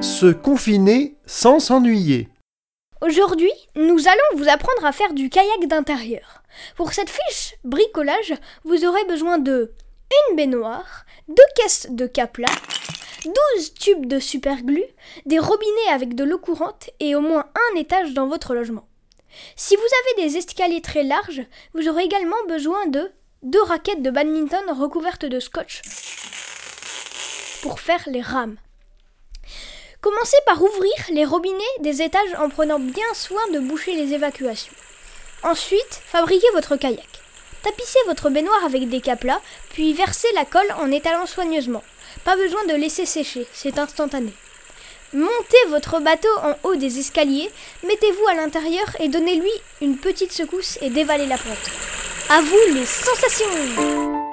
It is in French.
Se confiner sans s'ennuyer. Aujourd'hui, nous allons vous apprendre à faire du kayak d'intérieur. Pour cette fiche bricolage, vous aurez besoin de une baignoire, deux caisses de capla, 12 tubes de superglue, des robinets avec de l'eau courante et au moins un étage dans votre logement. Si vous avez des escaliers très larges, vous aurez également besoin de deux raquettes de badminton recouvertes de scotch pour faire les rames. Commencez par ouvrir les robinets des étages en prenant bien soin de boucher les évacuations. Ensuite, fabriquez votre kayak. Tapissez votre baignoire avec des caplas, puis versez la colle en étalant soigneusement. Pas besoin de laisser sécher, c'est instantané. Montez votre bateau en haut des escaliers, mettez-vous à l'intérieur et donnez-lui une petite secousse et dévalez la pente. À vous les sensations